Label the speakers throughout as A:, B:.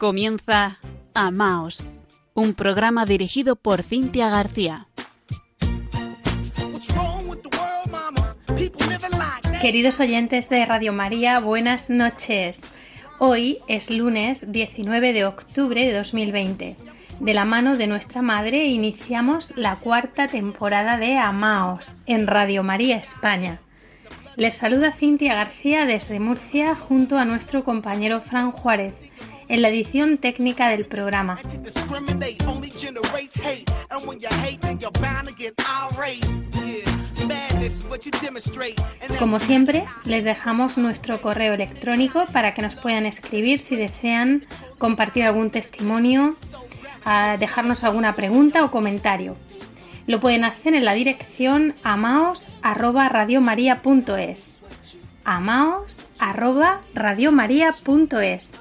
A: Comienza Amaos, un programa dirigido por Cintia García.
B: Queridos oyentes de Radio María, buenas noches. Hoy es lunes 19 de octubre de 2020. De la mano de nuestra madre iniciamos la cuarta temporada de Amaos en Radio María España. Les saluda Cintia García desde Murcia junto a nuestro compañero Fran Juárez en la edición técnica del programa. Como siempre, les dejamos nuestro correo electrónico para que nos puedan escribir si desean compartir algún testimonio, dejarnos alguna pregunta o comentario. Lo pueden hacer en la dirección amaos@radiomaria.es. amaos@radiomaria.es.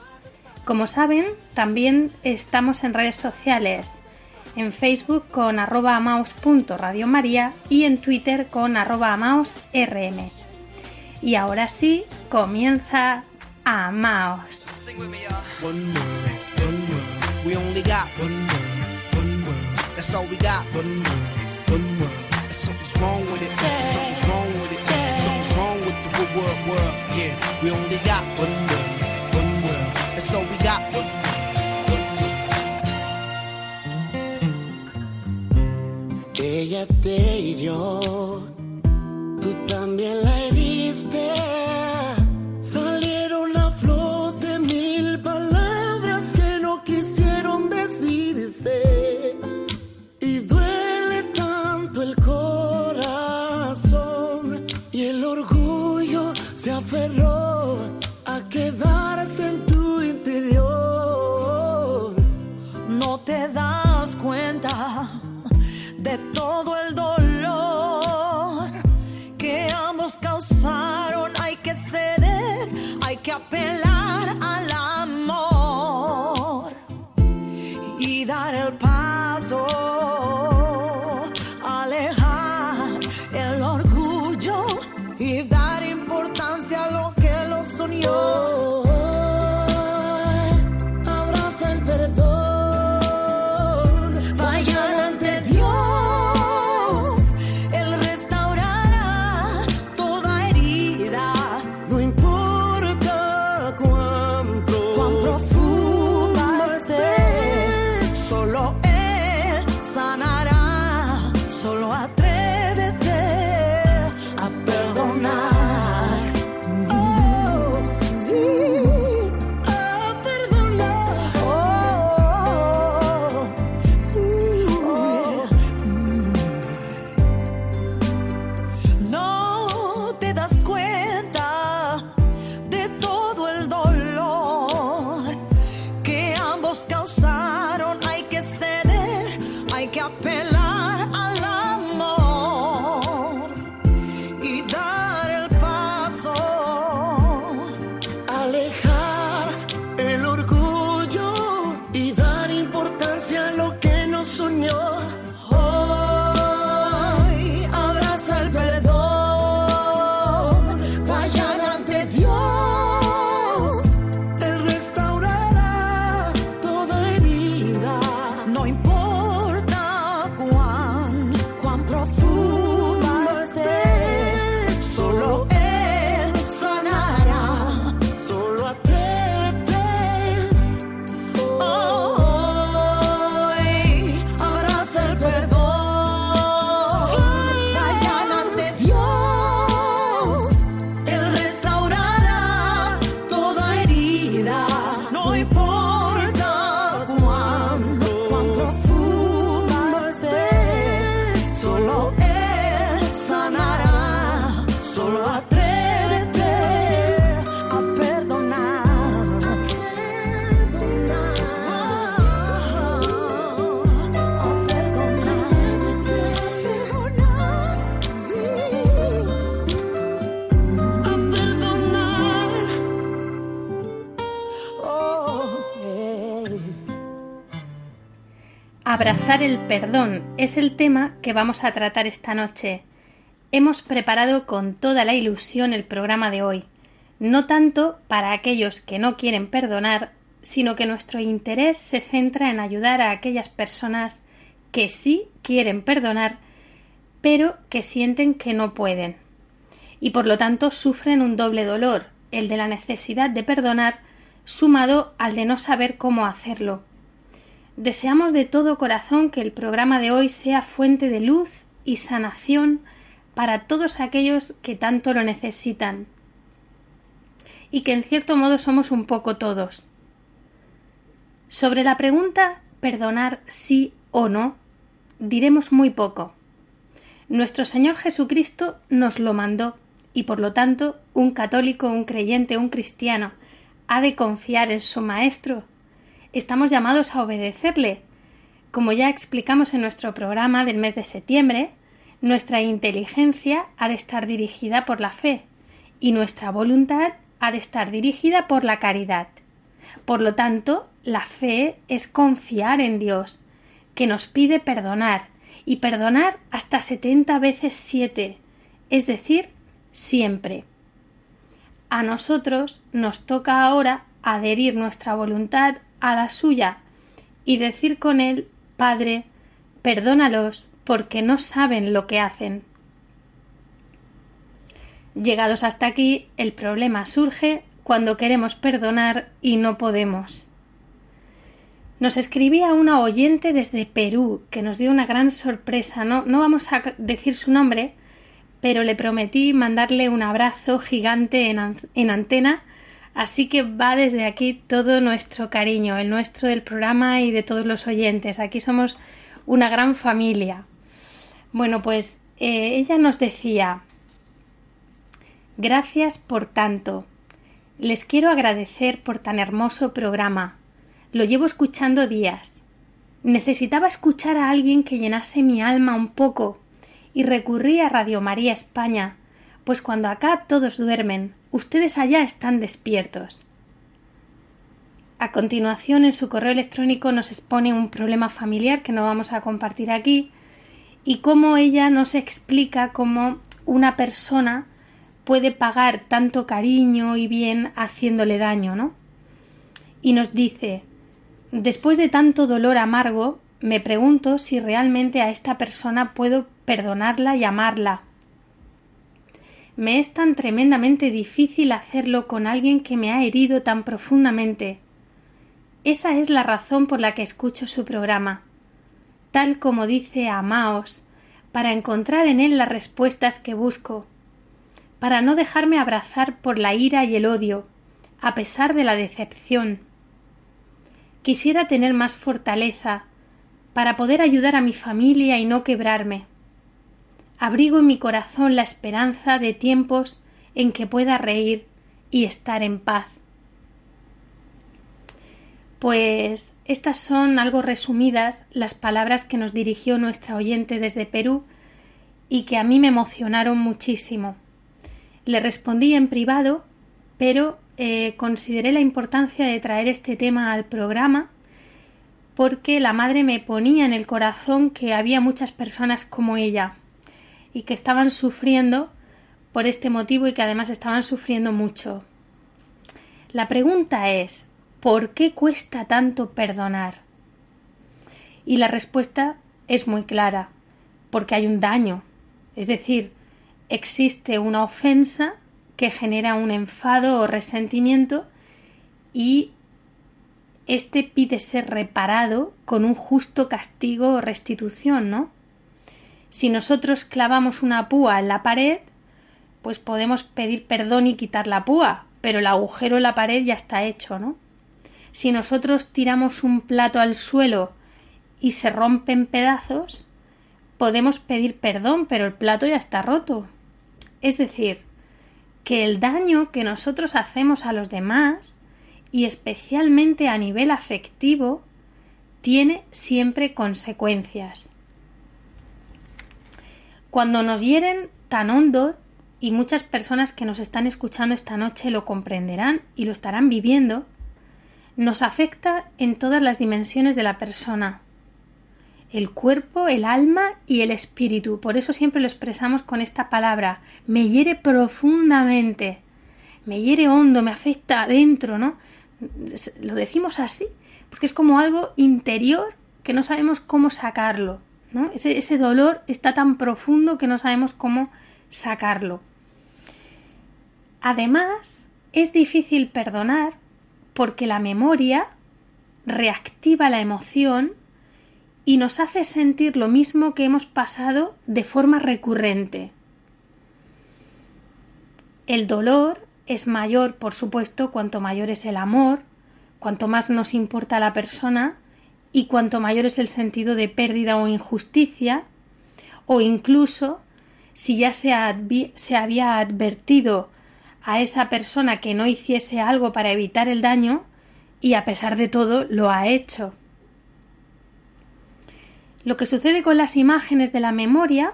B: Como saben, también estamos en redes sociales, en Facebook con arroba amaos.radiomaria y en Twitter con arroba. Y ahora sí, comienza Amaos.
C: Ella te hirió, tú también la heriste. El perdón
B: es el tema que vamos a tratar esta noche. Hemos preparado con toda la ilusión el programa de hoy, no tanto para aquellos que no quieren perdonar, sino que nuestro interés se centra en ayudar a aquellas personas que sí quieren perdonar, pero que sienten que no pueden. Y por lo tanto sufren un doble dolor, el de la necesidad de perdonar, sumado al de no saber cómo hacerlo. Deseamos de todo corazón que el programa de hoy sea fuente de luz y sanación para todos aquellos que tanto lo necesitan. Y que en cierto modo somos un poco todos. Sobre la pregunta perdonar sí o no, diremos muy poco. Nuestro Señor Jesucristo nos lo mandó y por lo tanto un católico, un creyente, un cristiano ha de confiar en su Maestro. Estamos llamados a obedecerle. Como ya explicamos en nuestro programa del mes de septiembre, nuestra inteligencia ha de estar dirigida por la fe y nuestra voluntad ha de estar dirigida por la caridad. Por lo tanto, la fe es confiar en Dios, que nos pide perdonar, y perdonar hasta setenta veces siete, es decir, siempre. A nosotros nos toca ahora adherir nuestra voluntad a la suya y decir con él Padre, perdónalos porque no saben lo que hacen. Llegados hasta aquí, el problema surge cuando queremos perdonar y no podemos. Nos escribía una oyente desde Perú que nos dio una gran sorpresa. No, no vamos a decir su nombre, pero le prometí mandarle un abrazo gigante en, en, antena, así que va desde aquí todo nuestro cariño, el nuestro del programa y de todos los oyentes. Aquí somos una gran familia. Bueno, pues eh, ella nos decía Gracias por tanto. Les quiero agradecer por tan hermoso programa. Lo llevo escuchando días. Necesitaba escuchar a alguien que llenase mi alma un poco y recurrí a Radio María España, pues cuando acá todos duermen, ustedes allá están despiertos. A continuación, en su correo electrónico nos expone un problema familiar que no vamos a compartir aquí y cómo ella nos explica cómo una persona puede pagar tanto cariño y bien haciéndole daño, ¿no? Y nos dice Después de tanto dolor amargo, me pregunto si realmente a esta persona puedo perdonarla y amarla. Me es tan tremendamente difícil hacerlo con alguien que me ha herido tan profundamente. Esa es la razón por la que escucho su programa. Tal como dice Amaos, para encontrar en él las respuestas que busco, para no dejarme abrazar por la ira y el odio, a pesar de la decepción, Quisiera tener más fortaleza para poder ayudar a mi familia y no quebrarme. Abrigo en mi corazón la esperanza de tiempos en que pueda reír y estar en paz. Pues estas son algo resumidas las palabras que nos dirigió nuestra oyente desde Perú y que a mí me emocionaron muchísimo. Le respondí en privado, pero eh, consideré la importancia de traer este tema al programa porque la madre me ponía en el corazón que había muchas personas como ella y que estaban sufriendo por este motivo y que además estaban sufriendo mucho. La pregunta es ¿por qué cuesta tanto perdonar? Y la respuesta es muy clara, porque hay un daño, es decir, existe una ofensa que genera un enfado o resentimiento y este pide ser reparado con un justo castigo o restitución, ¿no? Si nosotros clavamos una púa en la pared, pues podemos pedir perdón y quitar la púa, pero el agujero en la pared ya está hecho, ¿no? Si nosotros tiramos un plato al suelo y se rompe en pedazos, podemos pedir perdón, pero el plato ya está roto. Es decir, que el daño que nosotros hacemos a los demás, y especialmente a nivel afectivo, tiene siempre consecuencias. Cuando nos hieren tan hondo, y muchas personas que nos están escuchando esta noche lo comprenderán y lo estarán viviendo, nos afecta en todas las dimensiones de la persona, el cuerpo, el alma y el espíritu. Por eso siempre lo expresamos con esta palabra. Me hiere profundamente, me hiere hondo, me afecta adentro, ¿no? Lo decimos así, porque es como algo interior que no sabemos cómo sacarlo. Ese, ese dolor está tan profundo que no sabemos cómo sacarlo. Además, es difícil perdonar porque la memoria reactiva la emoción y nos hace sentir lo mismo que hemos pasado de forma recurrente. El dolor es mayor, por supuesto, cuanto mayor es el amor, cuanto más nos importa la persona y cuanto mayor es el sentido de pérdida o injusticia, o incluso si ya se, se, había advertido a esa persona que no hiciese algo para evitar el daño y a pesar de todo lo ha hecho. Lo que sucede con las imágenes de la memoria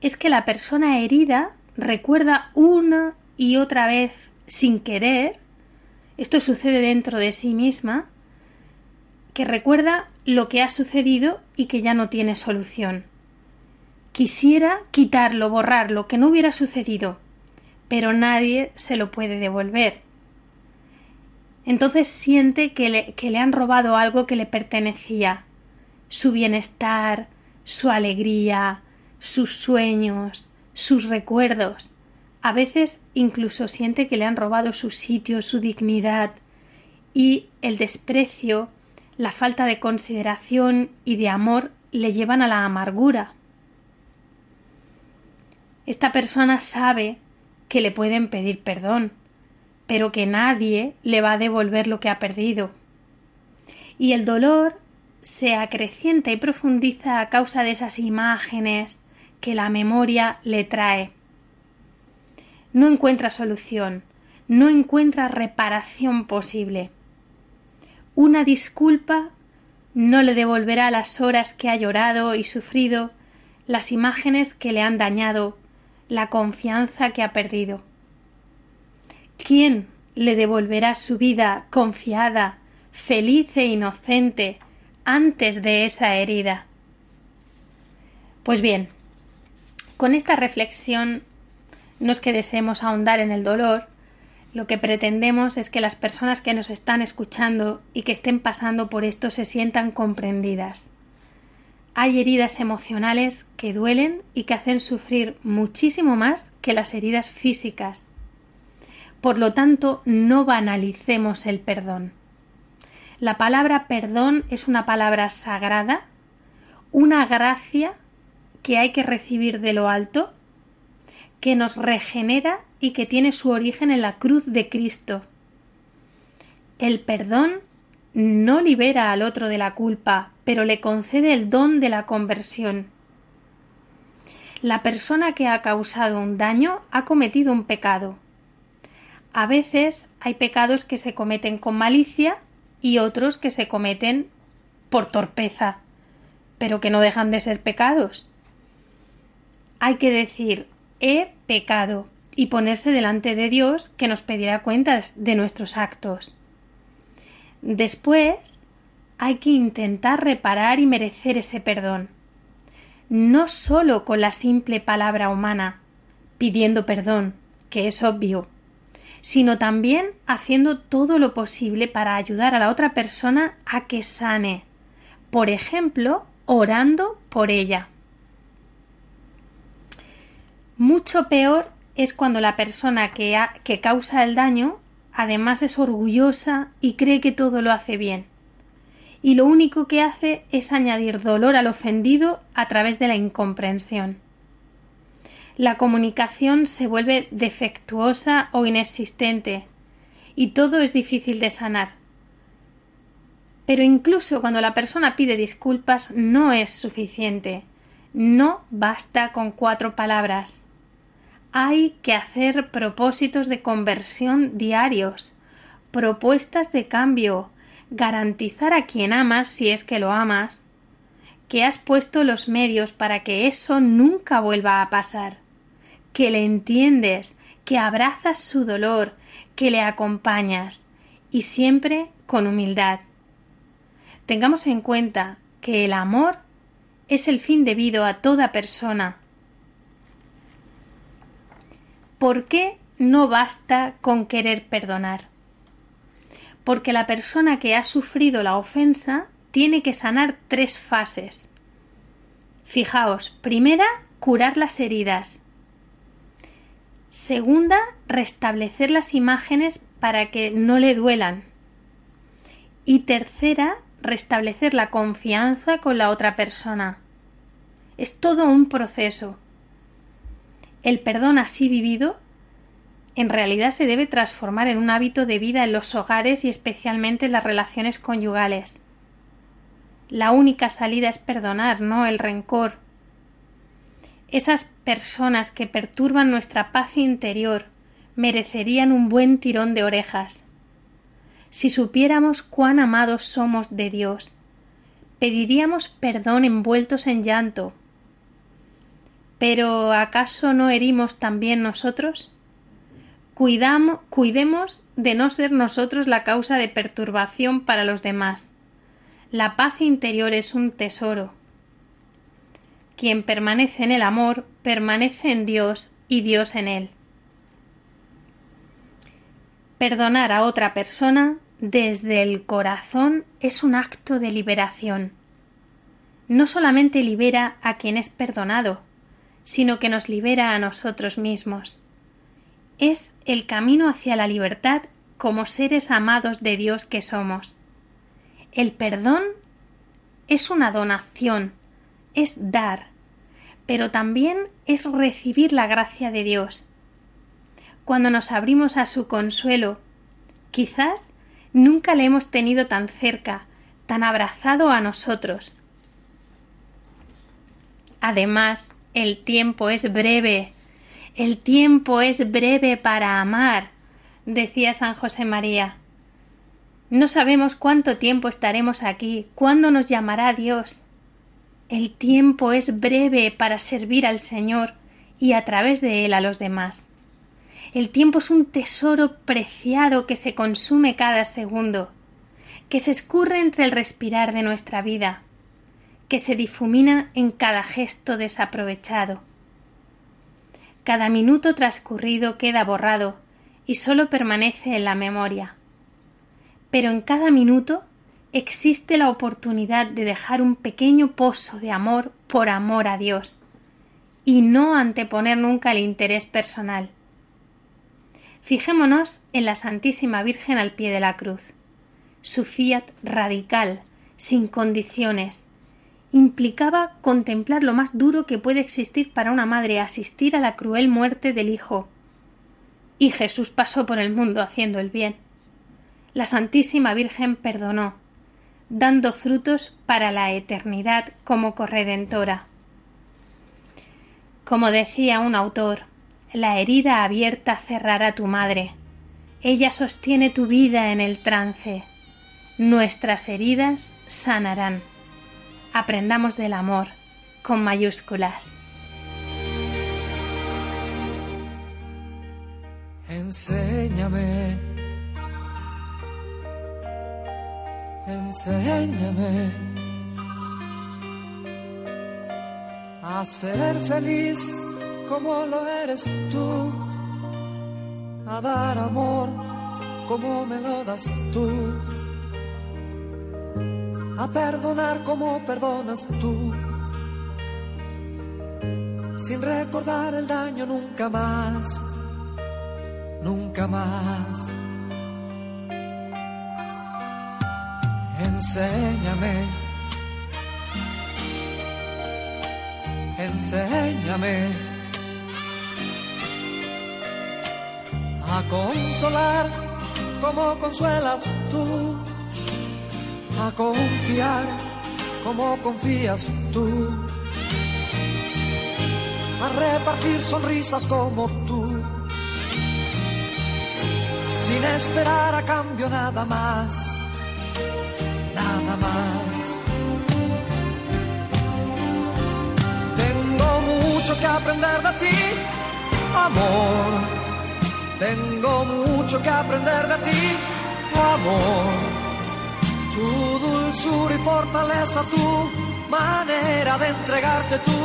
B: es que la persona herida recuerda una y otra vez sin querer, esto sucede dentro de sí misma, que recuerda lo que ha sucedido y que ya no tiene solución. Quisiera quitarlo, borrarlo, que no hubiera sucedido, pero nadie se lo puede devolver. Entonces siente que le, que le han robado algo que le pertenecía, su bienestar, su alegría, sus sueños, sus recuerdos. A veces incluso siente que le han robado su sitio, su dignidad y el desprecio, la falta de consideración y de amor le llevan a la amargura. Esta persona sabe que le pueden pedir perdón, pero que nadie le va a devolver lo que ha perdido. Y el dolor se acrecienta y profundiza a causa de esas imágenes que la memoria le trae. No encuentra solución, no encuentra reparación posible. Una disculpa no le devolverá las horas que ha llorado y sufrido, las imágenes que le han dañado, la confianza que ha perdido. ¿Quién le devolverá su vida confiada, feliz e inocente antes de esa herida? Pues bien, con esta reflexión no es que deseemos ahondar en el dolor, lo que pretendemos es que las personas que nos están escuchando y que estén pasando por esto se sientan comprendidas. Hay heridas emocionales que duelen y que hacen sufrir muchísimo más que las heridas físicas. Por lo tanto, no banalicemos el perdón. La palabra perdón es una palabra sagrada, una gracia que hay que recibir de lo alto, que nos regenera y que tiene su origen en la cruz de Cristo. El perdón no libera al otro de la culpa, pero le concede el don de la conversión. La persona que ha causado un daño ha cometido un pecado. A veces hay pecados que se cometen con malicia y otros que se cometen por torpeza, pero que no dejan de ser pecados. Hay que decir he pecado y ponerse delante de Dios que nos pedirá cuentas de nuestros actos. Después hay que intentar reparar y merecer ese perdón. No sólo con la simple palabra humana, pidiendo perdón, que es obvio, sino también haciendo todo lo posible para ayudar a la otra persona a que sane, por ejemplo, orando por ella. Mucho peor es cuando la persona que, causa el daño además es orgullosa y cree que todo lo hace bien y lo único que hace es añadir dolor al ofendido a través de la incomprensión. La comunicación se vuelve defectuosa o inexistente y todo es difícil de sanar. Pero incluso cuando la persona pide disculpas no es suficiente. No basta con cuatro palabras. Hay que hacer propósitos de conversión diarios, propuestas de cambio, garantizar a quien amas, si es que lo amas, que has puesto los medios para que eso nunca vuelva a pasar, que le entiendes, que abrazas su dolor, que le acompañas, y siempre con humildad. Tengamos en cuenta que el amor es el fin debido a toda persona. ¿Por qué no basta con querer perdonar? porque la persona que ha sufrido la ofensa tiene que sanar tres fases. Fijaos, primera, curar las heridas. Segunda, restablecer las imágenes para que no le duelan. Y tercera, restablecer la confianza con la otra persona. Es todo un proceso. El perdón así vivido en realidad se debe transformar en un hábito de vida en los hogares y especialmente en las relaciones conyugales. La única salida es perdonar, no el rencor. Esas personas que perturban nuestra paz interior merecerían un buen tirón de orejas. Si supiéramos cuán amados somos de Dios, pediríamos perdón envueltos en llanto. Pero ¿acaso no herimos también nosotros? Cuidemos de no ser nosotros la causa de perturbación para los demás. La paz interior es un tesoro. Quien permanece en el amor, permanece en Dios y Dios en él. Perdonar a otra persona desde el corazón es un acto de liberación. No solamente libera a quien es perdonado, sino que nos libera a nosotros mismos. Es el camino hacia la libertad como seres amados de Dios que somos. El perdón es una donación, es dar, pero también es recibir la gracia de Dios cuando nos abrimos a su consuelo. Quizás nunca le hemos tenido tan cerca, tan abrazado a nosotros. Además, el tiempo es breve. El tiempo es breve para amar, decía San José María. No sabemos cuánto tiempo estaremos aquí, cuándo nos llamará Dios. El tiempo es breve para servir al Señor y a través de él a los demás. El tiempo es un tesoro preciado que se consume cada segundo, que se escurre entre el respirar de nuestra vida, que se difumina en cada gesto desaprovechado. Cada minuto transcurrido queda borrado y sólo permanece en la memoria. Pero en cada minuto existe la oportunidad de dejar un pequeño pozo de amor por amor a Dios y no anteponer nunca el interés personal. Fijémonos en la Santísima Virgen al pie de la cruz. Su fiat radical, sin condiciones, implicaba contemplar lo más duro que puede existir para una madre, asistir a la cruel muerte del hijo. Y Jesús pasó por el mundo haciendo el bien. La Santísima Virgen perdonó, dando frutos para la eternidad como corredentora. Como decía un autor, la herida abierta cerrará tu madre. Ella sostiene tu vida en el trance. Nuestras heridas sanarán. Aprendamos del amor con mayúsculas.
D: Enséñame, enséñame. A ser feliz como lo eres tú, a dar amor como me lo das tú, a perdonar como perdonas tú, sin recordar el daño nunca más, nunca más. Enséñame. Enséñame a consolar como consuelas tú, a confiar como confías tú, a repartir sonrisas como tú, sin esperar a cambio nada más, nada más. Tengo mucho que aprender de ti, amor tengo mucho que aprender de ti, amor. Tu dulzura y fortaleza, tu manera de entregarte tu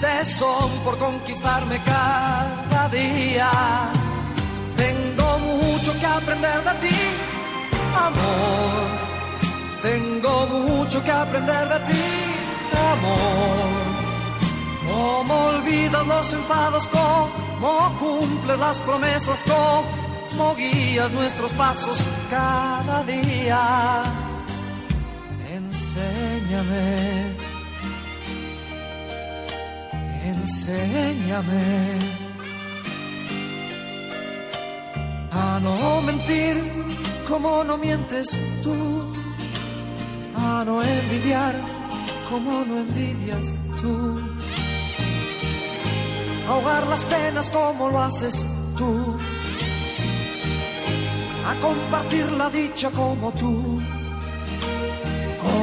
D: tesón por conquistarme cada día. Tengo mucho que aprender de ti, amor. Tengo mucho que aprender de ti, amor. Cómo olvidas los enfados, cómo cumples las promesas, cómo guías nuestros pasos cada día. Enséñame, enséñame. A no mentir como no mientes tú, a no envidiar como no envidias tú, ahogar las penas como lo haces tú, a compartir la dicha como tú,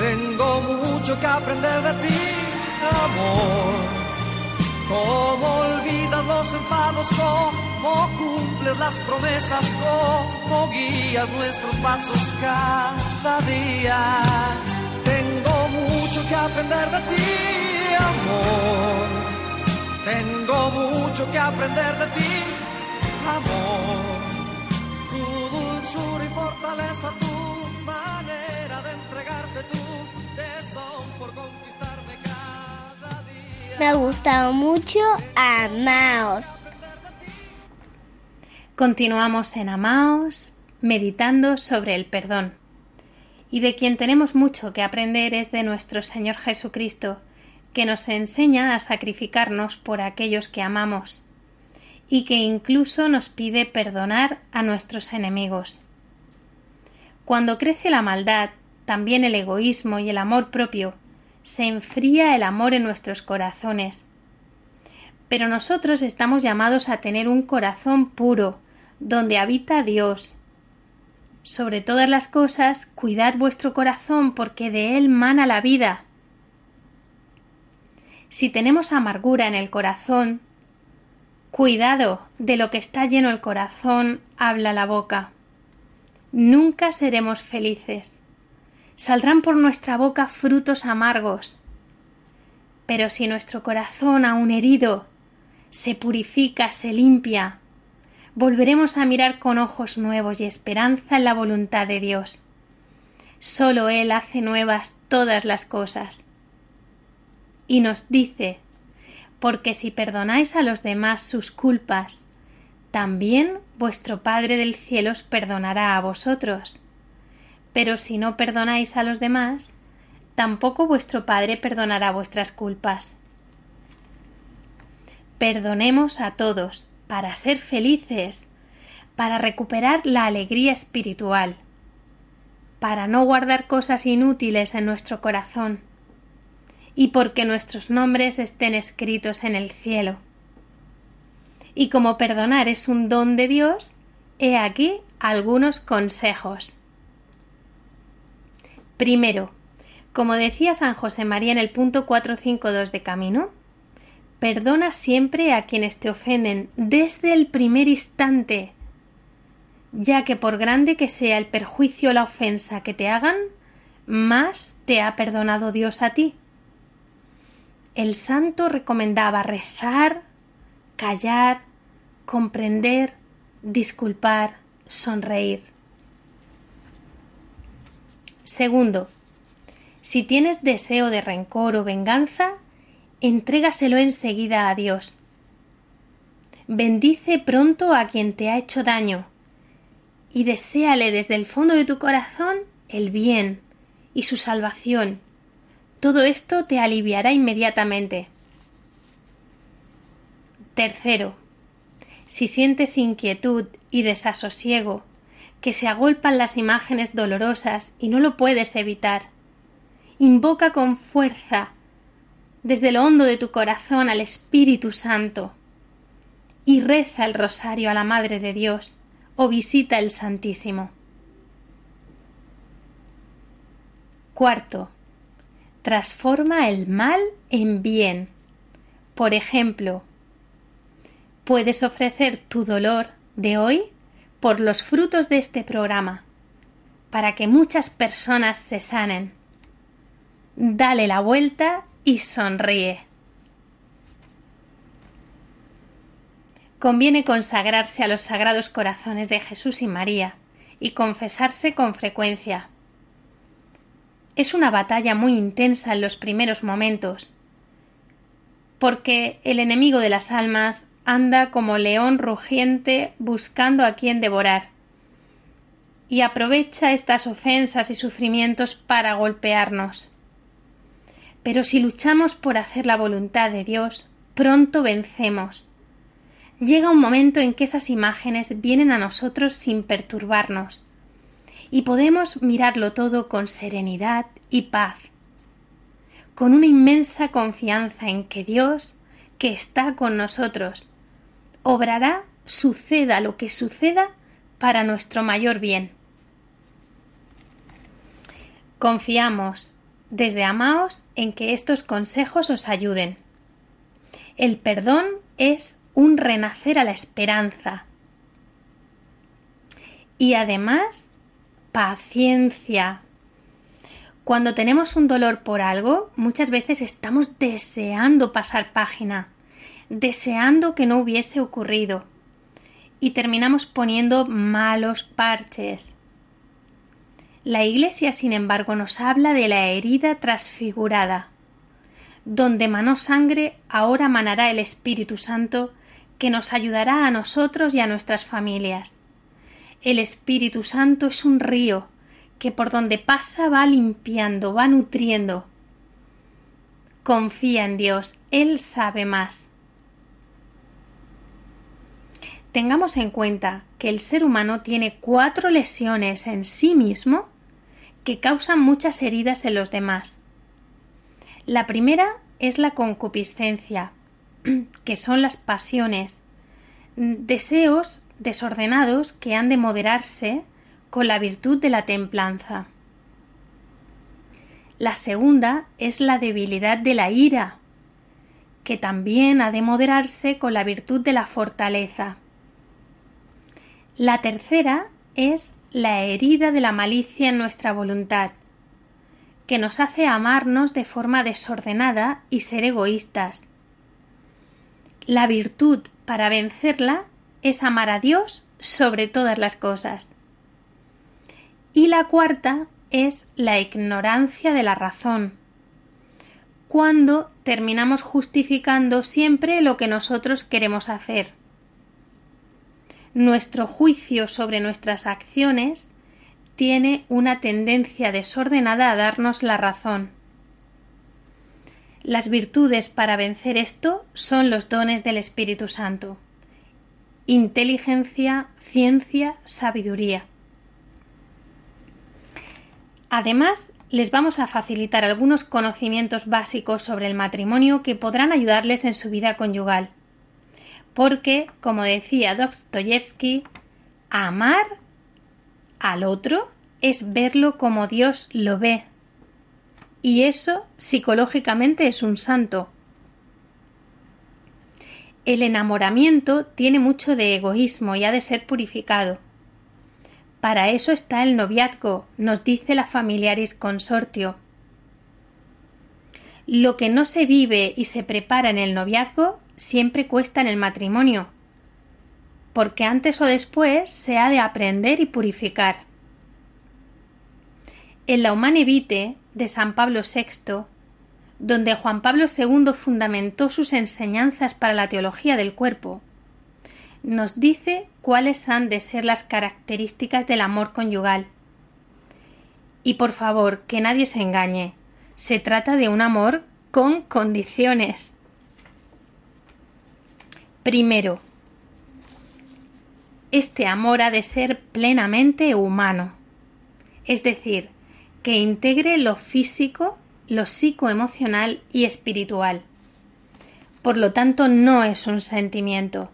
D: Tengo mucho que aprender de ti, amor. Cómo olvidas los enfados, cómo cumples las promesas, cómo guías nuestros pasos cada día. Tengo mucho que aprender de ti, amor. Tengo mucho que aprender de ti, amor. Tu dulzura y fortaleza, tu
E: Me ha gustado mucho Amaos.
B: Continuamos en Amaos, meditando sobre el perdón. Y de quien tenemos mucho que aprender es de nuestro Señor Jesucristo, que nos enseña a sacrificarnos por aquellos que amamos, y que incluso nos pide perdonar a nuestros enemigos. Cuando crece la maldad, también el egoísmo y el amor propio, se enfría el amor en nuestros corazones. Pero nosotros estamos llamados a tener un corazón puro, donde habita Dios. Sobre todas las cosas, cuidad vuestro corazón, porque de él mana la vida. Si tenemos amargura en el corazón, cuidado de lo que está lleno el corazón, habla la boca. Nunca seremos felices. Saldrán por nuestra boca frutos amargos. Pero si nuestro corazón, aún herido, se purifica, se limpia, volveremos a mirar con ojos nuevos y esperanza en la voluntad de Dios. Solo Él hace nuevas todas las cosas. Y nos dice, porque si perdonáis a los demás sus culpas, también vuestro Padre del cielo os perdonará a vosotros. Pero si no perdonáis a los demás, tampoco vuestro Padre perdonará vuestras culpas. Perdonemos a todos, para ser felices, para recuperar la alegría espiritual, para no guardar cosas inútiles en nuestro corazón, y porque nuestros nombres estén escritos en el cielo. Y como perdonar es un don de Dios, he aquí algunos consejos. Primero, como decía San José María en el punto 452 de Camino, Perdona siempre a quienes te ofenden desde el primer instante, ya que por grande que sea el perjuicio o la ofensa que te hagan, más te ha perdonado Dios a ti. El santo recomendaba rezar, callar, comprender, disculpar, sonreír. Segundo, si tienes deseo de rencor o venganza, entrégaselo enseguida a Dios. Bendice pronto a quien te ha hecho daño y deséale desde el fondo de tu corazón el bien y su salvación. Todo esto te aliviará inmediatamente. Tercero, si sientes inquietud y desasosiego, que se agolpan las imágenes dolorosas y no lo puedes evitar, invoca con fuerza desde lo hondo de tu corazón al Espíritu Santo y reza el rosario a la Madre de Dios o visita el Santísimo. Cuarto, transforma el mal en bien. Por ejemplo, puedes ofrecer tu dolor de hoy por los frutos de este programa, para que muchas personas se sanen. Dale la vuelta y sonríe. Conviene consagrarse a los sagrados corazones de Jesús y María y confesarse con frecuencia. Es una batalla muy intensa en los primeros momentos, porque el enemigo de las almas anda como león rugiente buscando a quien devorar, y aprovecha estas ofensas y sufrimientos para golpearnos. Pero si luchamos por hacer la voluntad de Dios, pronto vencemos. Llega un momento en que esas imágenes vienen a nosotros sin perturbarnos, y podemos mirarlo todo con serenidad y paz, con una inmensa confianza en que Dios, que está con nosotros, obrará suceda lo que suceda para nuestro mayor bien. Confiamos desde Amaos en que estos consejos os ayuden. El perdón es un renacer a la esperanza. Y además, paciencia. Cuando tenemos un dolor por algo, muchas veces estamos deseando pasar página, deseando que no hubiese ocurrido. Y terminamos poniendo malos parches. La Iglesia, sin embargo, nos habla de la herida transfigurada. Donde manó sangre, ahora manará el Espíritu Santo, que nos ayudará a nosotros y a nuestras familias. El Espíritu Santo es un río que por donde pasa va limpiando, va nutriendo. Confía en Dios, Él sabe más. Tengamos en cuenta que el ser humano tiene cuatro lesiones en sí mismo que causan muchas heridas en los demás. La primera es la concupiscencia, que son las pasiones, deseos desordenados que han de moderarse con la virtud de la templanza. La segunda es la debilidad de la ira, que también ha de moderarse con la virtud de la fortaleza. La tercera es la herida de la malicia en nuestra voluntad, que nos hace amarnos de forma desordenada y ser egoístas. La virtud para vencerla es amar a Dios sobre todas las cosas. Y la cuarta es la ignorancia de la razón, cuando terminamos justificando siempre lo que nosotros queremos hacer. Nuestro juicio sobre nuestras acciones tiene una tendencia desordenada a darnos la razón. Las virtudes para vencer esto son los dones del Espíritu Santo. Inteligencia, ciencia, sabiduría. Además, les vamos a facilitar algunos conocimientos básicos sobre el matrimonio que podrán ayudarles en su vida conyugal. Porque, como decía Dostoyevsky, amar al otro es verlo como Dios lo ve, y eso psicológicamente es un santo. El enamoramiento tiene mucho de egoísmo y ha de ser purificado. Para eso está el noviazgo, nos dice la Familiaris Consortio. Lo que no se vive y se prepara en el noviazgo siempre cuesta en el matrimonio, porque antes o después se ha de aprender y purificar. En la Humane de San Pablo VI, donde Juan Pablo II fundamentó sus enseñanzas para la teología del cuerpo, nos dice cuáles han de ser las características del amor conyugal. Y por favor, que nadie se engañe, se trata de un amor con condiciones. Primero, este amor ha de ser plenamente humano, es decir, que integre lo físico, lo psicoemocional y espiritual. Por lo tanto, no es un sentimiento,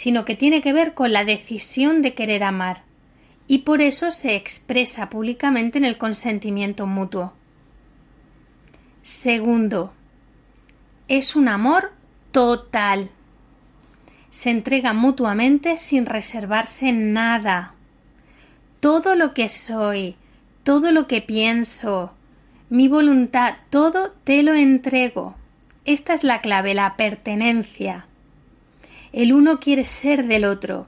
B: sino que tiene que ver con la decisión de querer amar, y por eso se expresa públicamente en el consentimiento mutuo. Segundo, es un amor total. Se entrega mutuamente sin reservarse nada. Todo lo que soy, todo lo que pienso, mi voluntad, todo te lo entrego. Esta es la clave, la pertenencia. El uno quiere ser del otro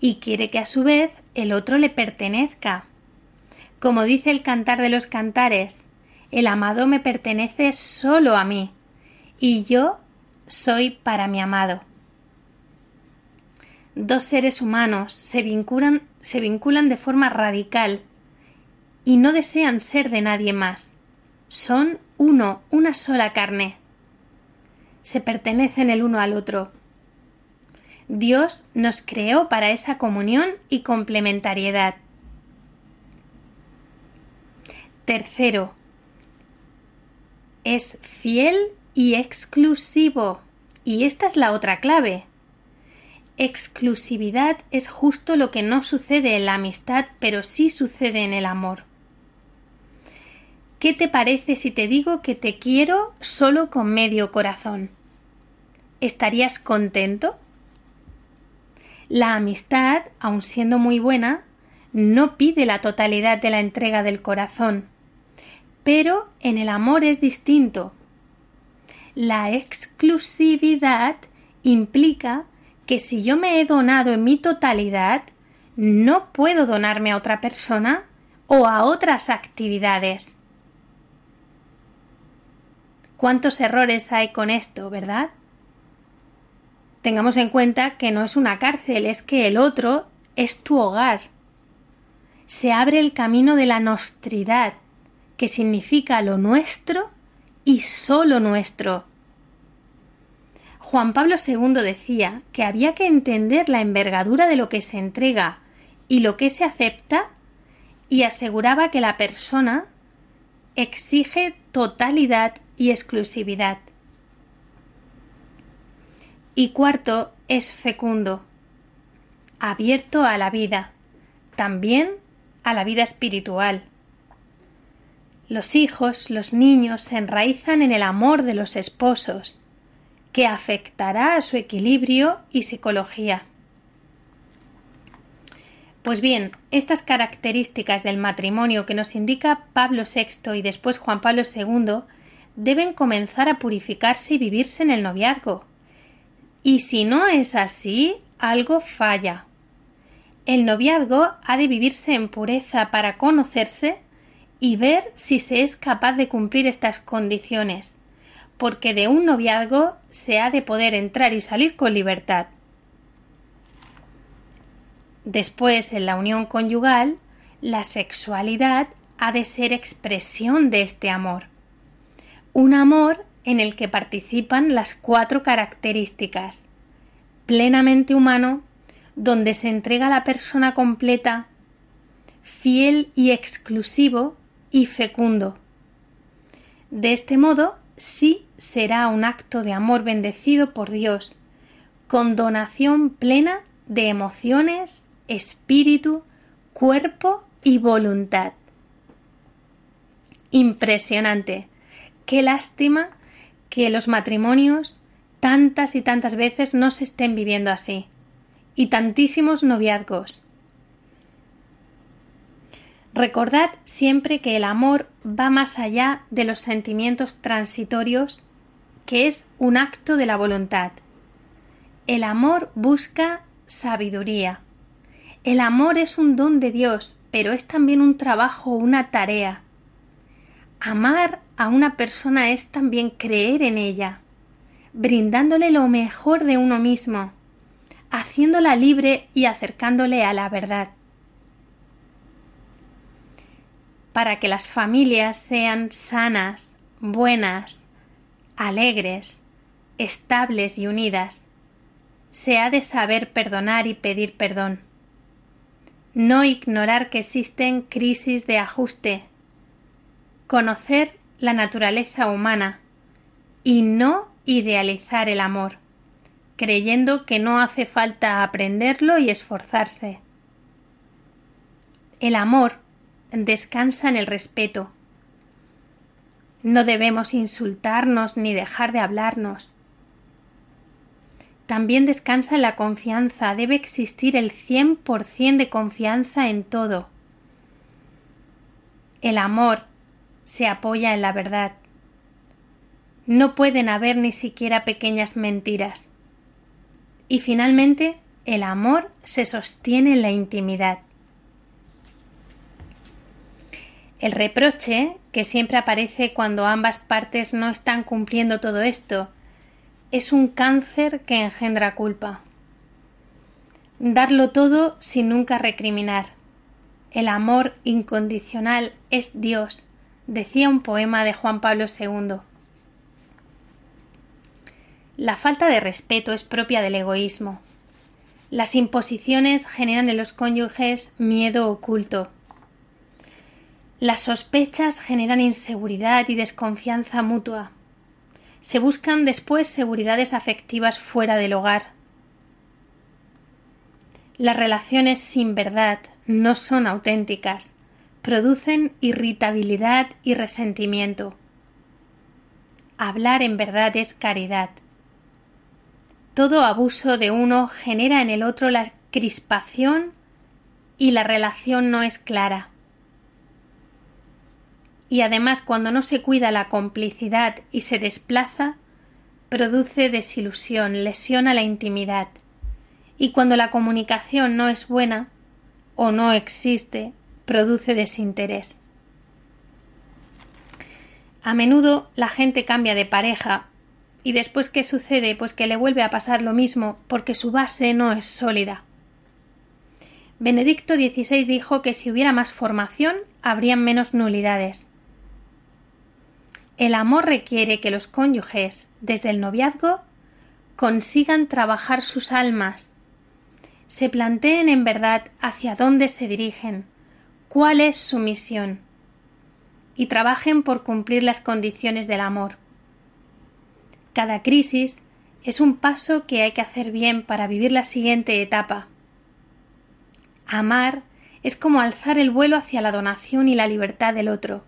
B: y quiere que a su vez el otro le pertenezca. Como dice el cantar de los cantares, el amado me pertenece solo a mí y yo soy para mi amado. Dos seres humanos se vinculan, se vinculan de forma radical y no desean ser de nadie más. Son uno, una sola carne. Se pertenecen el uno al otro. Dios nos creó para esa comunión y complementariedad. Tercero, es fiel y exclusivo. Y esta es la otra clave. Exclusividad es justo lo que no sucede en la amistad, pero sí sucede en el amor. ¿Qué te parece si te digo que te quiero solo con medio corazón? ¿Estarías contento? La amistad, aun siendo muy buena, no pide la totalidad de la entrega del corazón. Pero en el amor es distinto. La exclusividad implica que si yo me he donado en mi totalidad, no puedo donarme a otra persona o a otras actividades. ¿Cuántos errores hay con esto, verdad? Tengamos en cuenta que no es una cárcel, es que el otro es tu hogar. Se abre el camino de la nostridad, que significa lo nuestro y solo nuestro. Juan Pablo II decía que había que entender la envergadura de lo que se entrega y lo que se acepta y aseguraba que la persona exige totalidad y exclusividad. Y cuarto es fecundo, abierto a la vida, también a la vida espiritual. Los hijos, los niños se enraizan en el amor de los esposos, que afectará a su equilibrio y psicología. Pues bien, estas características del matrimonio que nos indica Pablo VI y después Juan Pablo II deben comenzar a purificarse y vivirse en el noviazgo. Y si no es así, algo falla. El noviazgo ha de vivirse en pureza para conocerse y ver si se es capaz de cumplir estas condiciones, porque de un noviazgo se ha de poder entrar y salir con libertad. Después, en la unión conyugal, la sexualidad ha de ser expresión de este amor. Un amor en el que participan las cuatro características plenamente humano, donde se entrega la persona completa, fiel y exclusivo, y fecundo. De este modo, sí será un acto de amor bendecido por Dios, con donación plena de emociones, espíritu, cuerpo y voluntad. Impresionante. Qué lástima que los matrimonios tantas y tantas veces no se estén viviendo así. Y tantísimos noviazgos. Recordad siempre que el amor va más allá de los sentimientos transitorios, que es un acto de la voluntad. El amor busca sabiduría. El amor es un don de Dios, pero es también un trabajo, una tarea. Amar a una persona es también creer en ella, brindándole lo mejor de uno mismo, haciéndola libre y acercándole a la verdad. para que las familias sean sanas, buenas, alegres, estables y unidas, se ha de saber perdonar y pedir perdón. No ignorar que existen crisis de ajuste, conocer la naturaleza humana y no idealizar el amor, creyendo que no hace falta aprenderlo y esforzarse. El amor descansa en el respeto. No debemos insultarnos ni dejar de hablarnos. También descansa en la confianza, debe existir el 100% de confianza en todo. El amor se apoya en la verdad. No pueden haber ni siquiera pequeñas mentiras. Y finalmente, el amor se sostiene en la intimidad. El reproche, que siempre aparece cuando ambas partes no están cumpliendo todo esto, es un cáncer que engendra culpa. Darlo todo sin nunca recriminar. El amor incondicional es Dios, decía un poema de Juan Pablo II. La falta de respeto es propia del egoísmo. Las imposiciones generan en los cónyuges miedo oculto. Las sospechas generan inseguridad y desconfianza mutua se buscan después seguridades afectivas fuera del hogar. Las relaciones sin verdad no son auténticas, producen irritabilidad y resentimiento. Hablar en verdad es caridad. Todo abuso de uno genera en el otro la crispación y la relación no es clara y además cuando no se cuida la complicidad y se desplaza, produce desilusión, lesiona la intimidad. Y cuando la comunicación no es buena o no existe, produce desinterés. A menudo la gente cambia de pareja y después ¿qué sucede? Pues que le vuelve a pasar lo mismo porque su base no es sólida. Benedicto XVI dijo que si hubiera más formación habrían menos nulidades. El amor requiere que los cónyuges, desde el noviazgo, consigan trabajar sus almas, se planteen en verdad hacia dónde se dirigen, cuál es su misión, y trabajen por cumplir las condiciones del amor. Cada crisis es un paso que hay que hacer bien para vivir la siguiente etapa. Amar es como alzar el vuelo hacia la donación y la libertad del otro.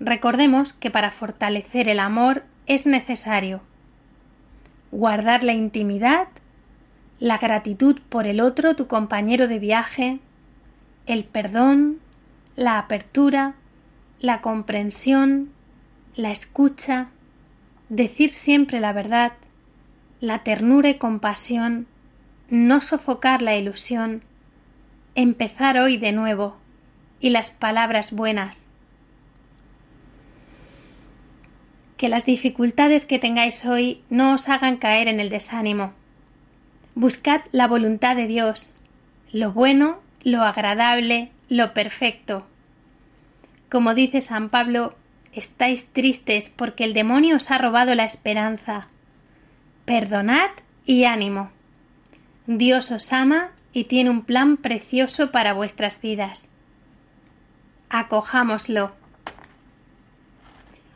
B: Recordemos que para fortalecer el amor es necesario guardar la intimidad, la gratitud por el otro, tu compañero de viaje, el perdón, la apertura, la comprensión, la escucha, decir siempre la verdad, la ternura y compasión, no sofocar la ilusión, empezar hoy de nuevo y las palabras buenas, que las dificultades que tengáis hoy no os hagan caer en el desánimo. Buscad la voluntad de Dios, lo bueno, lo agradable, lo perfecto. Como dice San Pablo, estáis tristes porque el demonio os ha robado la esperanza. Perdonad y ánimo. Dios os ama y tiene un plan precioso para vuestras vidas. Acojámoslo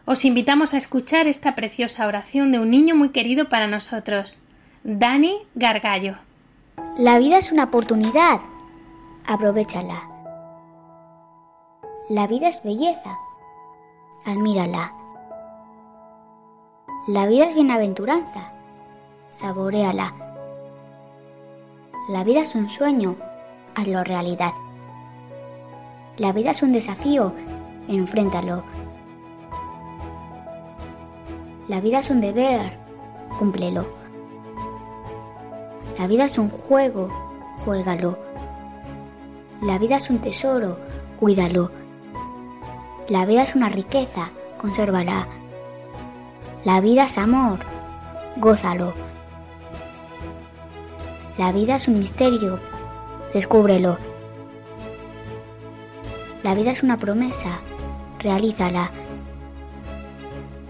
B: os invitamos a escuchar esta preciosa oración de un niño muy querido para nosotros, Dani Gargallo.
F: La vida es una oportunidad. Aprovechala. La vida es belleza. Admírala. La vida es bienaventuranza. Saboreala. La vida es un sueño. Hazlo realidad. La vida es un desafío. Enfréntalo la vida es un deber, cúmplelo. La vida es un juego, juégalo. La vida es un tesoro, cuídalo. La vida es una riqueza, consérvala. La vida es amor, gózalo. La vida es un misterio, descúbrelo. La vida es una promesa, realízala.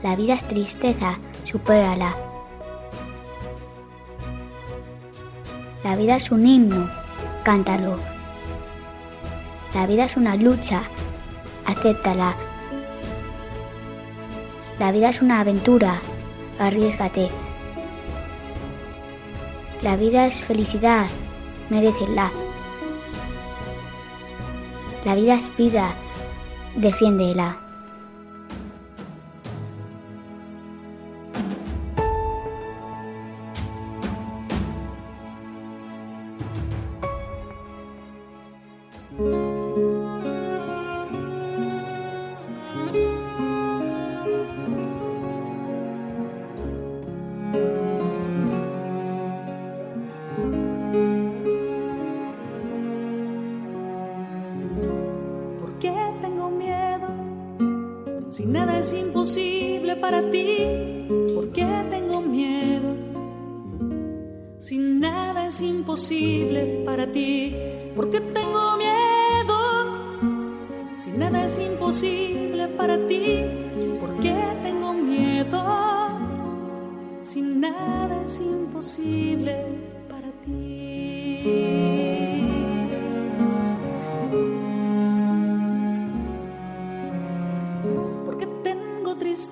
F: La vida es tristeza, supérala. La vida es un himno, cántalo. La vida es una lucha, acéptala. La vida es una aventura, arriesgate. La vida es felicidad, merecela. La vida es vida, defiéndela.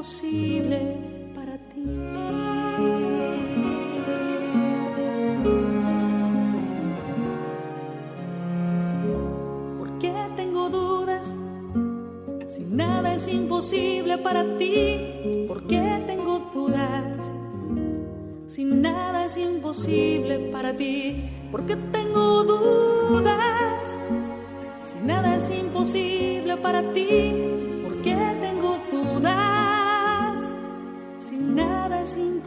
G: es imposible para ti. es imposible para ti, porque tengo dudas. Si nada es imposible para ti, porque tengo dudas. Si nada es imposible para ti,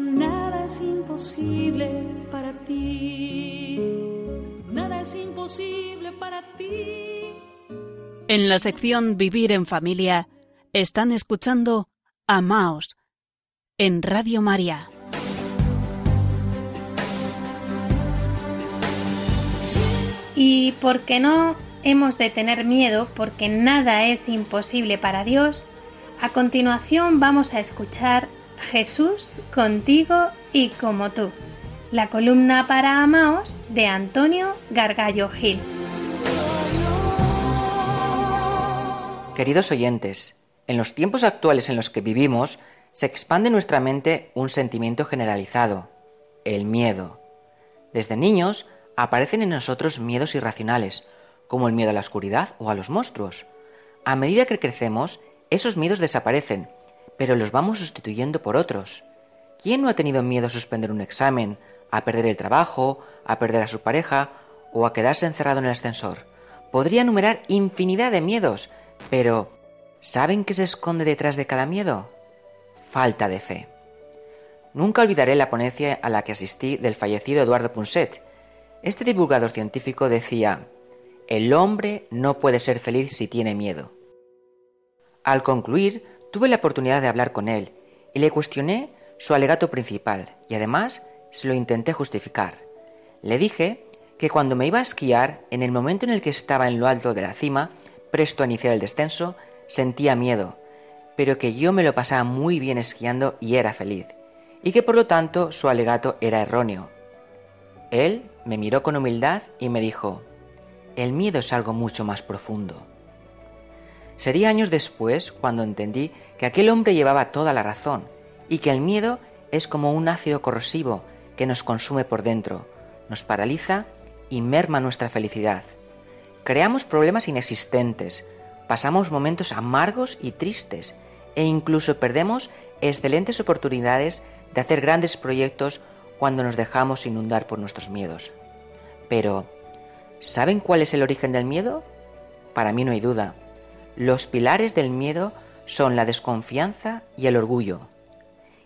G: Nada es imposible para ti. Nada es imposible para ti.
H: En la sección Vivir en Familia, están escuchando Amaos en Radio María.
B: Y porque no hemos de tener miedo, porque nada es imposible para Dios, a continuación vamos a escuchar Jesús contigo y como tú, la columna para Amaos de Antonio Gargallo Gil.
I: Queridos oyentes, en los tiempos actuales en los que vivimos, se expande en nuestra mente un sentimiento generalizado, el miedo. Desde niños aparecen en nosotros miedos irracionales, como el miedo a la oscuridad o a los monstruos. A medida que crecemos, esos miedos desaparecen, pero los vamos sustituyendo por otros. ¿Quién no ha tenido miedo a suspender un examen, a perder el trabajo, a perder a su pareja o a quedarse encerrado en el ascensor? Podría enumerar infinidad de miedos, pero ¿Saben qué se esconde detrás de cada miedo? Falta de fe. Nunca olvidaré la ponencia a la que asistí del fallecido Eduardo Punset. Este divulgador científico decía, el hombre no puede ser feliz si tiene miedo. Al concluir, tuve la oportunidad de hablar con él y le cuestioné su alegato principal y además se lo intenté justificar. Le dije que cuando me iba a esquiar, en el momento en el que estaba en lo alto de la cima, presto a iniciar el descenso, sentía miedo, pero que yo me lo pasaba muy bien esquiando y era feliz, y que por lo tanto su alegato era erróneo. Él me miró con humildad y me dijo, el miedo es algo mucho más profundo. Sería años después cuando entendí que aquel hombre llevaba toda la razón y que el miedo es como un ácido corrosivo que nos consume por dentro, nos paraliza y merma nuestra felicidad. Creamos problemas inexistentes, pasamos momentos amargos y tristes e incluso perdemos excelentes oportunidades de hacer grandes proyectos cuando nos dejamos inundar por nuestros miedos. Pero, ¿saben cuál es el origen del miedo? para mí no hay duda. Los pilares del miedo son la desconfianza y el orgullo.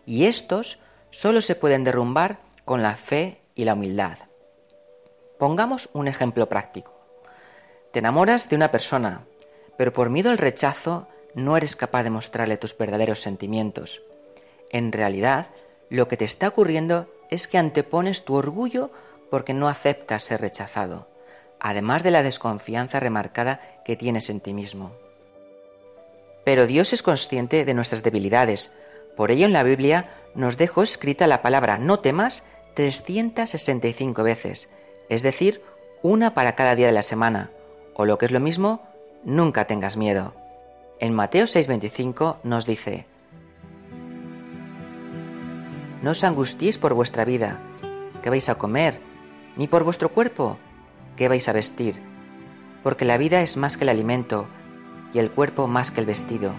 I: Y estos solo se pueden derrumbar con la fe y la humildad. Pongamos un ejemplo práctico. Te enamoras de una persona, pero por miedo al rechazo no eres capaz de mostrarle tus verdaderos sentimientos. En realidad, lo que te está ocurriendo es que antepones tu orgullo porque no aceptas ser rechazado, además de la desconfianza remarcada que tienes en ti mismo. Pero Dios es consciente de nuestras debilidades, por ello en la Biblia nos dejó escrita la palabra no temas 365 veces, es decir, una para cada día de la semana, o lo que es lo mismo, nunca tengas miedo. En Mateo 6:25 nos dice, No os angustiéis por vuestra vida, que vais a comer, ni por vuestro cuerpo, que vais a vestir, porque la vida es más que el alimento, y el cuerpo más que el vestido.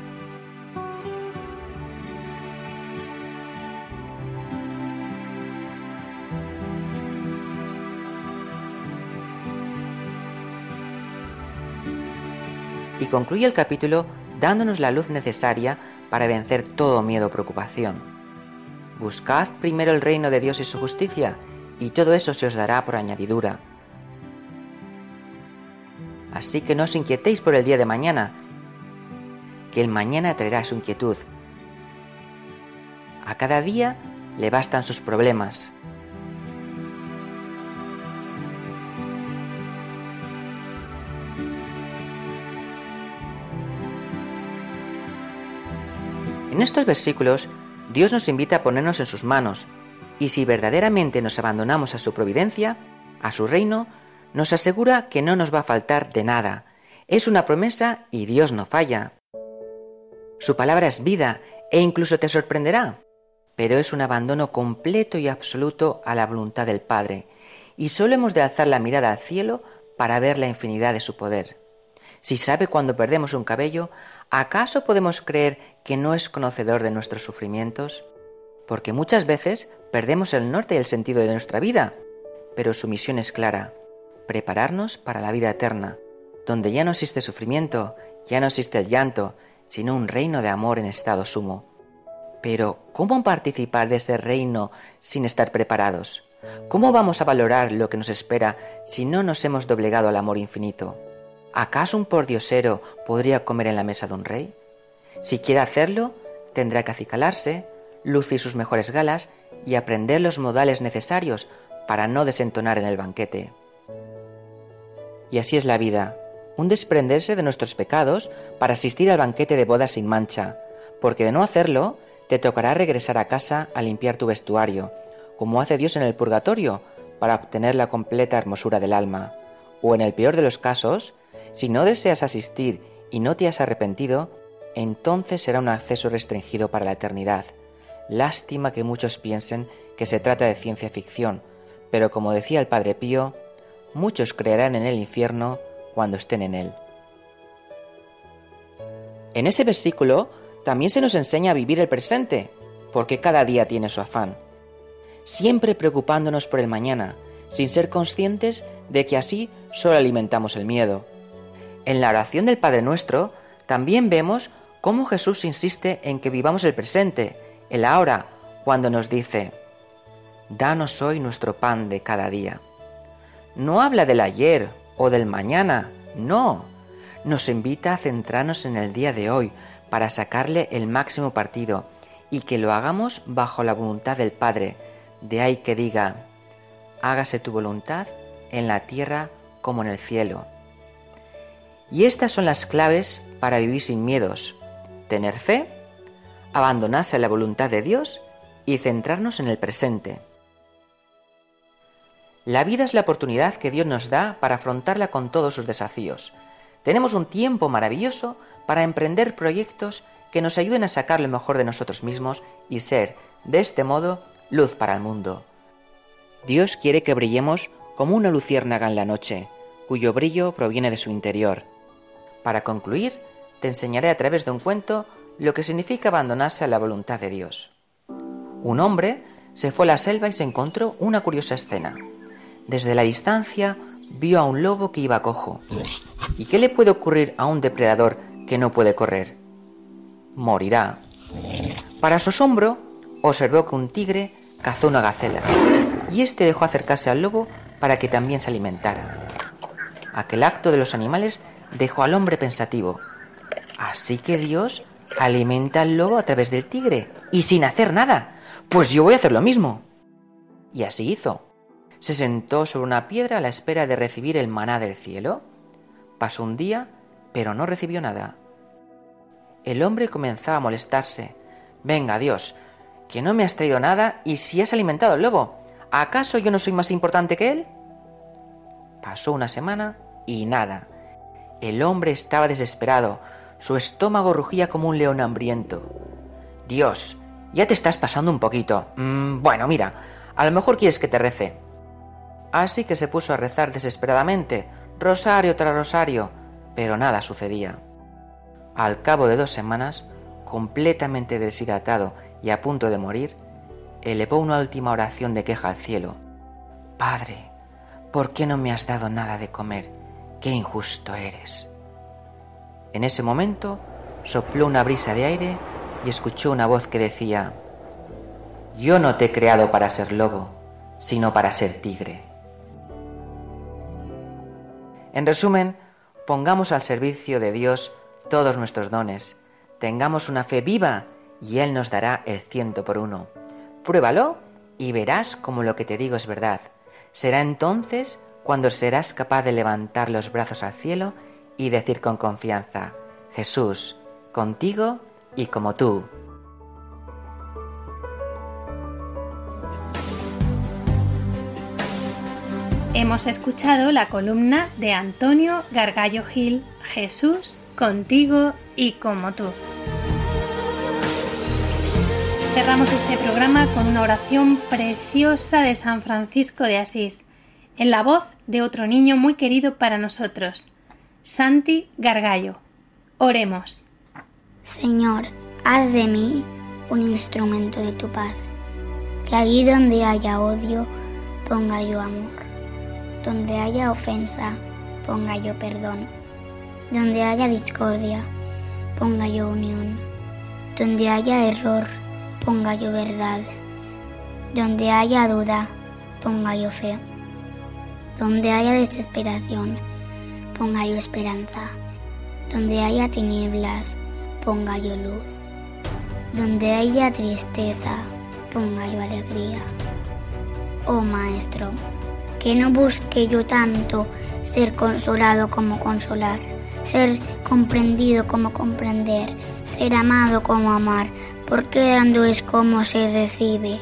I: Y concluye el capítulo dándonos la luz necesaria para vencer todo miedo o preocupación. Buscad primero el reino de Dios y su justicia, y todo eso se os dará por añadidura. Así que no os inquietéis por el día de mañana, que el mañana traerá su inquietud. A cada día le bastan sus problemas. En estos versículos, Dios nos invita a ponernos en sus manos, y si verdaderamente nos abandonamos a su providencia, a su reino, nos asegura que no nos va a faltar de nada. Es una promesa y Dios no falla. Su palabra es vida e incluso te sorprenderá, pero es un abandono completo y absoluto a la voluntad del Padre, y solo hemos de alzar la mirada al cielo para ver la infinidad de su poder. Si sabe cuando perdemos un cabello, ¿acaso podemos creer que no es conocedor de nuestros sufrimientos? Porque muchas veces perdemos el norte y el sentido de nuestra vida, pero su misión es clara, prepararnos para la vida eterna, donde ya no existe sufrimiento, ya no existe el llanto, sino un reino de amor en estado sumo. Pero, ¿cómo participar de ese reino sin estar preparados? ¿Cómo vamos a valorar lo que nos espera si no nos hemos doblegado al amor infinito? ¿Acaso un pordiosero podría comer en la mesa de un rey? Si quiere hacerlo, tendrá que acicalarse, lucir sus mejores galas y aprender los modales necesarios para no desentonar en el banquete. Y así es la vida, un desprenderse de nuestros pecados para asistir al banquete de boda sin mancha, porque de no hacerlo, te tocará regresar a casa a limpiar tu vestuario, como hace Dios en el purgatorio, para obtener la completa hermosura del alma. O en el peor de los casos, si no deseas asistir y no te has arrepentido, entonces será un acceso restringido para la eternidad. Lástima que muchos piensen que se trata de ciencia ficción, pero como decía el Padre Pío, muchos creerán en el infierno cuando estén en él. En ese versículo también se nos enseña a vivir el presente, porque cada día tiene su afán, siempre preocupándonos por el mañana, sin ser conscientes de que así solo alimentamos el miedo. En la oración del Padre Nuestro también vemos cómo Jesús insiste en que vivamos el presente, el ahora, cuando nos dice, Danos hoy nuestro pan de cada día no habla del ayer o del mañana, no. Nos invita a centrarnos en el día de hoy para sacarle el máximo partido y que lo hagamos bajo la voluntad del Padre. De ahí que diga, hágase tu voluntad en la tierra como en el cielo. Y estas son las claves para vivir sin miedos. Tener fe, abandonarse a la voluntad de Dios y centrarnos en el presente. La vida es la oportunidad que Dios nos da para afrontarla con todos sus desafíos. Tenemos un tiempo maravilloso para emprender proyectos que nos ayuden a sacar lo mejor de nosotros mismos y ser, de este modo, luz para el mundo. Dios quiere que brillemos como una luciérnaga en la noche, cuyo brillo proviene de su interior. Para concluir, te enseñaré a través de un cuento lo que significa abandonarse a la voluntad de Dios. Un hombre se fue a la selva y se encontró una curiosa escena. Desde la distancia vio a un lobo que iba cojo. ¿Y qué le puede ocurrir a un depredador que no puede correr? Morirá. Para su asombro, observó que un tigre cazó una gacela y éste dejó acercarse al lobo para que también se alimentara. Aquel acto de los animales dejó al hombre pensativo. Así que Dios alimenta al lobo a través del tigre y sin hacer nada. Pues yo voy a hacer lo mismo. Y así hizo. Se sentó sobre una piedra a la espera de recibir el maná del cielo. Pasó un día, pero no recibió nada. El hombre comenzaba a molestarse. Venga, Dios, que no me has traído nada y si has alimentado al lobo, ¿acaso yo no soy más importante que él? Pasó una semana y nada. El hombre estaba desesperado, su estómago rugía como un león hambriento. Dios, ya te estás pasando un poquito. Mm, bueno, mira, a lo mejor quieres que te rece. Así que se puso a rezar desesperadamente, rosario tras rosario, pero nada sucedía. Al cabo de dos semanas, completamente deshidratado y a punto de morir, elevó una última oración de queja al cielo. Padre, ¿por qué no me has dado nada de comer? Qué injusto eres. En ese momento sopló una brisa de aire y escuchó una voz que decía, Yo no te he creado para ser lobo, sino para ser tigre. En resumen, pongamos al servicio de Dios todos nuestros dones, tengamos una fe viva y Él nos dará el ciento por uno. Pruébalo y verás como lo que te digo es verdad. Será entonces cuando serás capaz de levantar los brazos al cielo y decir con confianza, Jesús, contigo y como tú.
B: Hemos escuchado la columna de Antonio Gargallo Gil, Jesús, contigo y como tú. Cerramos este programa con una oración preciosa de San Francisco de Asís, en la voz de otro niño muy querido para nosotros, Santi Gargallo. Oremos.
F: Señor, haz de mí un instrumento de tu paz, que allí donde haya odio, ponga yo amor, donde haya ofensa, ponga yo perdón, donde haya discordia, ponga yo unión, donde haya error, ponga yo verdad, donde haya duda, ponga yo fe, donde haya desesperación, ponga yo esperanza, donde haya tinieblas, ponga yo luz, donde haya tristeza, ponga yo alegría. Oh Maestro, que no busque yo tanto ser consolado como consolar, ser comprendido como comprender, ser amado como amar, porque dando es como se recibe,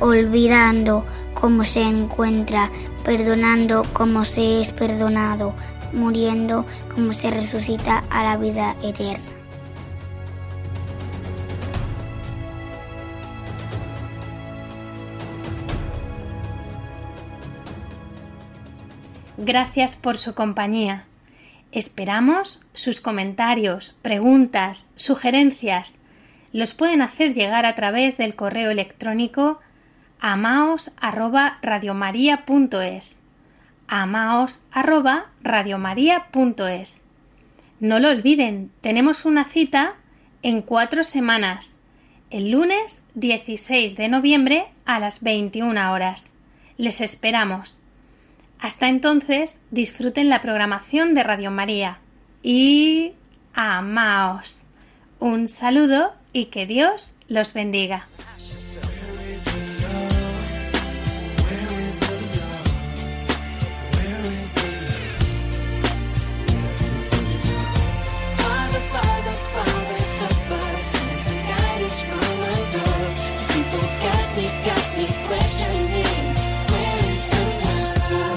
F: olvidando como se encuentra, perdonando como se es perdonado, muriendo como se resucita a la vida eterna.
B: Gracias por su compañía. Esperamos sus comentarios, preguntas, sugerencias. Los pueden hacer llegar a través del correo electrónico amaos@radiomaria.es. amaos@radiomaria.es. No lo olviden, tenemos una cita en cuatro semanas, el lunes 16 de noviembre a las 21 horas. Les esperamos. Hasta entonces, disfruten la programación de Radio María y amaos. Un saludo y que Dios los bendiga.